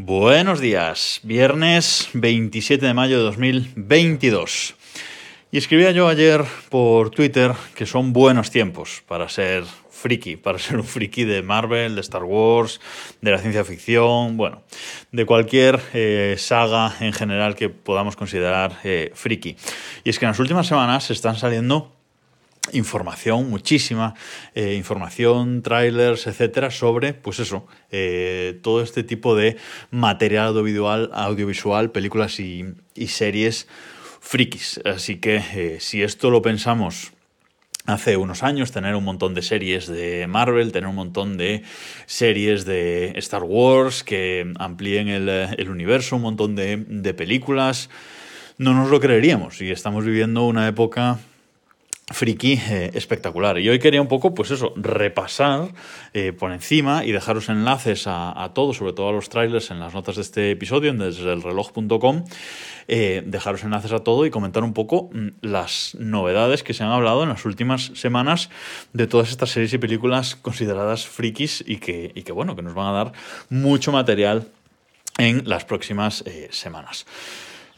Buenos días, viernes 27 de mayo de 2022. Y escribía yo ayer por Twitter que son buenos tiempos para ser friki, para ser un friki de Marvel, de Star Wars, de la ciencia ficción, bueno, de cualquier eh, saga en general que podamos considerar eh, friki. Y es que en las últimas semanas están saliendo información, muchísima eh, información, trailers, etcétera, sobre, pues eso, eh, todo este tipo de material audiovisual, audiovisual películas y, series frikis. Así que eh, si esto lo pensamos hace unos años, tener un montón de series de Marvel, tener un montón de series de Star Wars que amplíen el, universo, un montón de, de películas, no nos lo creeríamos. Y estamos viviendo una época friki eh, espectacular. Y hoy quería un poco, pues eso, repasar eh, por encima y dejaros enlaces a, todo, sobre todo a los trailers en las notas de este episodio, en desde el reloj.com, eh, dejaros enlaces a todo y comentar un poco mm, las novedades que se han hablado en las últimas semanas de todas estas series y películas consideradas frikis y que, y que bueno, que nos van a dar mucho material en las próximas semanas.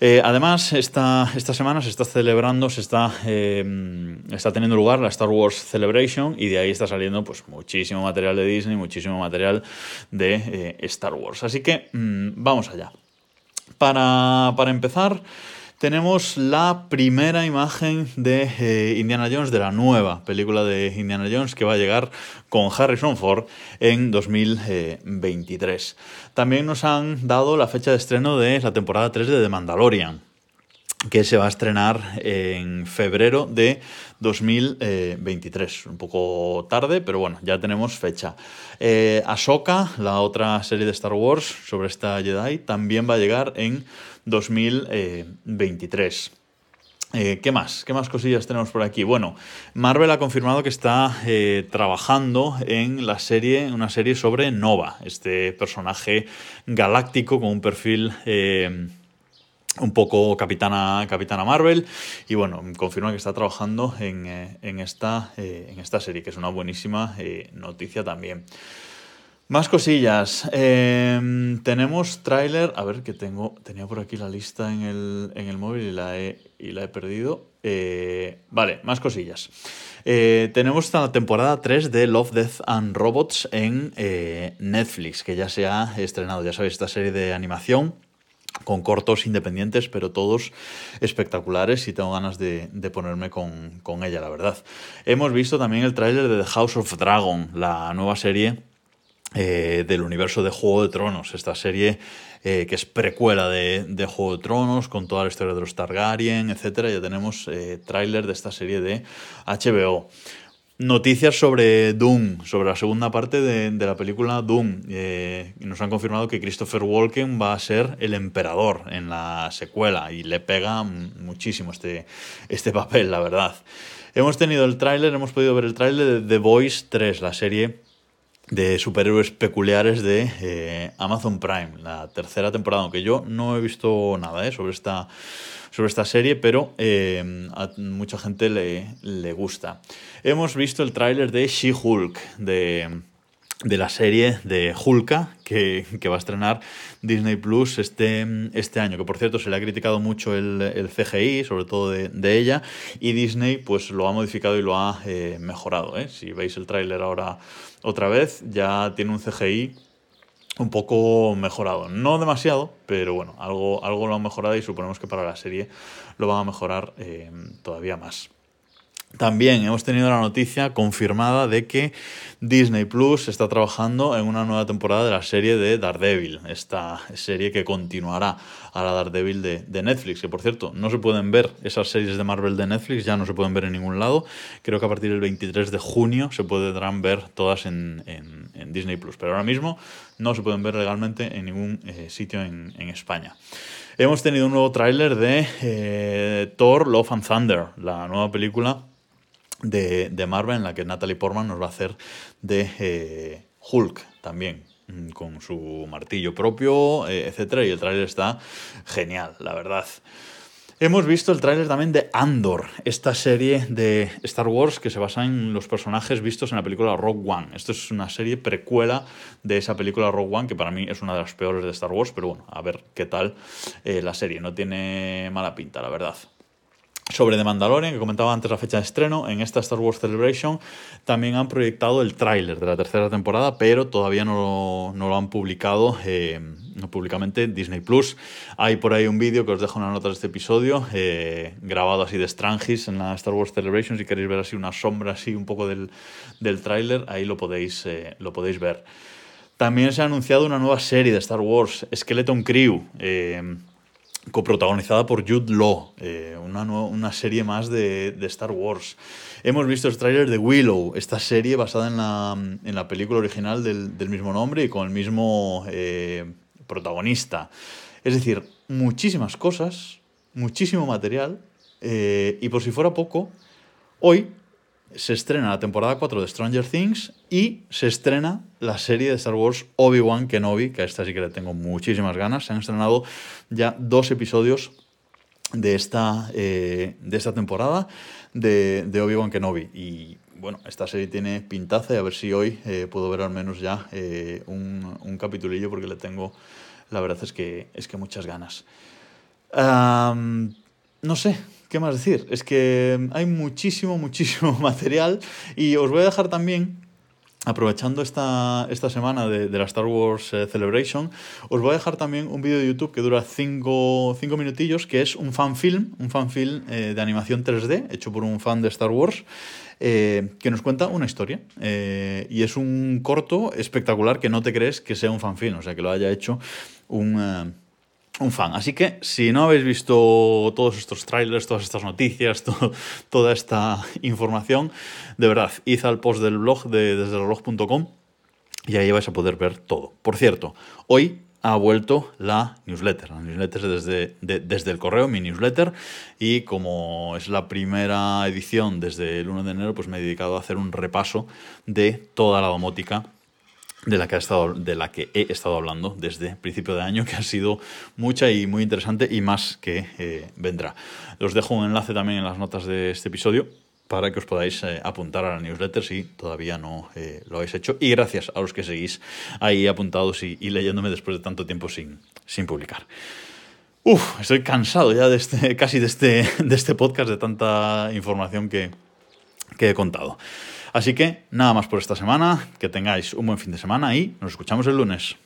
Eh, además, esta, esta, semana se está celebrando, se está, eh, está teniendo lugar la Star Wars Celebration y de ahí está saliendo pues, muchísimo material de Disney, muchísimo material de eh, Star Wars. Así que mm, vamos allá. Para, para empezar, tenemos la primera imagen de eh, Indiana Jones, de la nueva película de Indiana Jones que va a llegar con Harrison Ford en 2023. También nos han dado la fecha de estreno de la temporada 3 de The Mandalorian que se va a estrenar en febrero de 2023. Un poco tarde, pero bueno, ya tenemos fecha. Eh, Ahsoka, la otra serie de Star Wars sobre esta Jedi, también va a llegar en 2023. Eh, ¿Qué más? ¿Qué más cosillas tenemos por aquí? Bueno, Marvel ha confirmado que está eh, trabajando en la serie, una serie sobre Nova, este personaje galáctico con un perfil eh, un poco capitana, capitana Marvel. Y bueno, confirma que está trabajando en, esta, en esta serie, que es una buenísima noticia también. Más cosillas. Em, tenemos tráiler. A ver, que tengo. Tenía por aquí la lista en el, móvil y la he, y la he perdido. Eh, vale, más cosillas. Eh, tenemos esta temporada 3 de Love, Death and Robots en eh, Netflix, que ya se ha estrenado. Ya sabéis, esta serie de animación con cortos independientes, pero todos espectaculares y tengo ganas de, ponerme con, con, ella, la verdad. Hemos visto también el tráiler de The House of Dragon, la nueva serie eh, del universo de Juego de Tronos, esta serie eh, que es precuela de, Juego de Tronos, con toda la historia de los Targaryen, etc. Ya tenemos eh, tráiler de esta serie de HBO. Noticias sobre Doom, sobre la segunda parte de, la película Doom. nos han confirmado que Christopher Walken va a ser el emperador en la secuela y le pega muchísimo este, este papel, la verdad. Hemos tenido el tráiler, hemos podido ver el tráiler de The Voice 3, la serie de superhéroes peculiares de eh, Amazon Prime, la tercera temporada, aunque yo no he visto nada eh, sobre, esta, sobre esta serie, pero eh, a mucha gente le, le, gusta. Hemos visto el tráiler de She-Hulk, de, de, la serie de Hulka, que, que, va a estrenar Disney Plus este, este año, que por cierto se le ha criticado mucho el, el CGI, sobre todo de, de, ella, y Disney pues lo ha modificado y lo ha mejorado. Si veis el tráiler ahora otra vez ya tiene un CGI un poco mejorado. No demasiado, pero bueno, algo, algo lo han mejorado y suponemos que para la serie lo van a mejorar eh, todavía más. También hemos tenido la noticia confirmada de que Disney Plus está trabajando en una nueva temporada de la serie de Daredevil, esta serie que continuará a la Daredevil de, Netflix, que por cierto no se pueden ver esas series de Marvel de Netflix, ya no se pueden ver en ningún lado, creo que a partir del 23 de junio se podrán ver todas en, Disney Plus, pero ahora mismo no se pueden ver legalmente en ningún eh, sitio en, España. Hemos tenido un nuevo tráiler de eh, Thor Love and Thunder, la nueva película de, Marvel en la que Natalie Portman nos va a hacer de eh, Hulk también mm, con su martillo propio, etcétera, y el trailer está genial, la verdad. Hemos visto el tráiler también de Andor, esta serie de Star Wars que se basa en los personajes vistos en la película Rogue One. Esto es una serie precuela de esa película Rogue One, que para mí es una de las peores de Star Wars, pero bueno, a ver qué tal eh, la serie. No tiene mala pinta, la verdad sobre The Mandalorian, que comentaba antes la fecha de estreno, en esta Star Wars Celebration también han proyectado el tráiler de la tercera temporada, pero todavía no, lo han publicado eh, públicamente Disney Plus. Hay por ahí un vídeo que os dejo en las notas de este episodio, eh, grabado así de Strangis en la Star Wars Celebration, si queréis ver así una sombra así un poco del, del tráiler, ahí lo podéis, eh, lo podéis ver. También se ha anunciado una nueva serie de Star Wars, Skeleton Crew coprotagonizada por Jude Law, eh, una, una, serie más de, Star Wars. Hemos visto el tráiler de Willow, esta serie basada en la, en la película original del, del, mismo nombre y con el mismo eh, protagonista. Es decir, muchísimas cosas, muchísimo material, eh, y por si fuera poco, hoy se estrena la temporada 4 de Stranger Things y se estrena la serie de Star Wars Obi-Wan Kenobi, que a esta sí que le tengo muchísimas ganas. Se han estrenado ya dos episodios de esta, eh, de esta temporada de, Obi-Wan Kenobi. Y bueno, esta serie tiene pintaza y a ver si hoy eh, puedo ver al menos ya eh, un, un capitulillo porque le tengo, la verdad es que, es que muchas ganas. no sé, ¿Qué más decir? Es que hay muchísimo, muchísimo material y os voy a dejar también aprovechando esta, esta semana de, la Star Wars eh, Celebration, os voy a dejar también un vídeo de YouTube que dura 5 minutillos, que es un fan film, un fan film eh, de animación 3D, hecho por un fan de Star Wars, eh, que nos cuenta una historia. y es un corto espectacular que no te crees que sea un fan film, o sea, que lo haya hecho un un fan. Así que si no habéis visto todos estos trailers, todas estas noticias, toda esta información, de verdad, id al post del blog de desdelreloj.com y ahí vais a poder ver todo. Por cierto, hoy ha vuelto la newsletter. La newsletter desde, desde el correo, mi newsletter, y como es la primera edición desde el 1 de enero, pues me he dedicado a hacer un repaso de toda la domótica de la, que ha estado, de la que he estado hablando desde principio de año, que ha sido mucha y muy interesante y más que eh, vendrá. Os dejo un enlace también en las notas de este episodio para que os podáis eh, apuntar a la newsletter si todavía no eh, lo habéis hecho. Y gracias a los que seguís ahí apuntados y, leyéndome después de tanto tiempo sin, sin publicar. Uf, estoy cansado ya de este, casi de este, de este podcast, de tanta información que, que he contado. Así que nada más por esta semana, que tengáis un buen fin de semana y nos escuchamos el lunes.